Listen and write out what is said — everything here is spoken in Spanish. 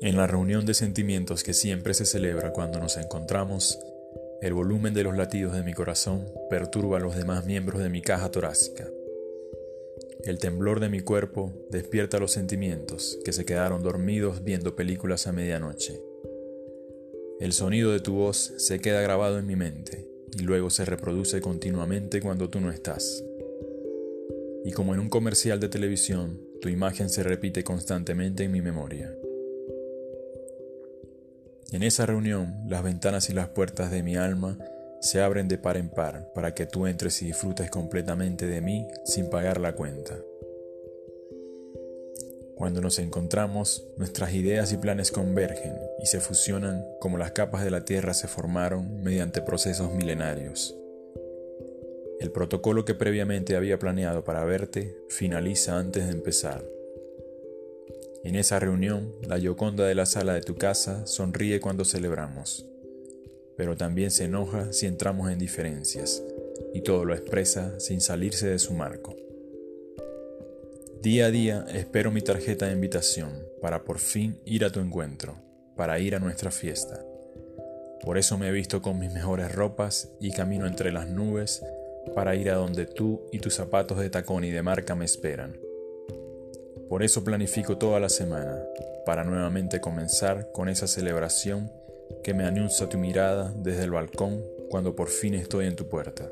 En la reunión de sentimientos que siempre se celebra cuando nos encontramos, el volumen de los latidos de mi corazón perturba a los demás miembros de mi caja torácica. El temblor de mi cuerpo despierta los sentimientos que se quedaron dormidos viendo películas a medianoche. El sonido de tu voz se queda grabado en mi mente y luego se reproduce continuamente cuando tú no estás. Y como en un comercial de televisión, tu imagen se repite constantemente en mi memoria. En esa reunión, las ventanas y las puertas de mi alma se abren de par en par para que tú entres y disfrutes completamente de mí sin pagar la cuenta. Cuando nos encontramos, nuestras ideas y planes convergen y se fusionan como las capas de la Tierra se formaron mediante procesos milenarios. El protocolo que previamente había planeado para verte finaliza antes de empezar. En esa reunión, la Yoconda de la sala de tu casa sonríe cuando celebramos, pero también se enoja si entramos en diferencias, y todo lo expresa sin salirse de su marco. Día a día espero mi tarjeta de invitación para por fin ir a tu encuentro, para ir a nuestra fiesta. Por eso me he visto con mis mejores ropas y camino entre las nubes para ir a donde tú y tus zapatos de tacón y de marca me esperan por eso planifico toda la semana, para nuevamente comenzar con esa celebración que me anuncia tu mirada desde el balcón cuando por fin estoy en tu puerta.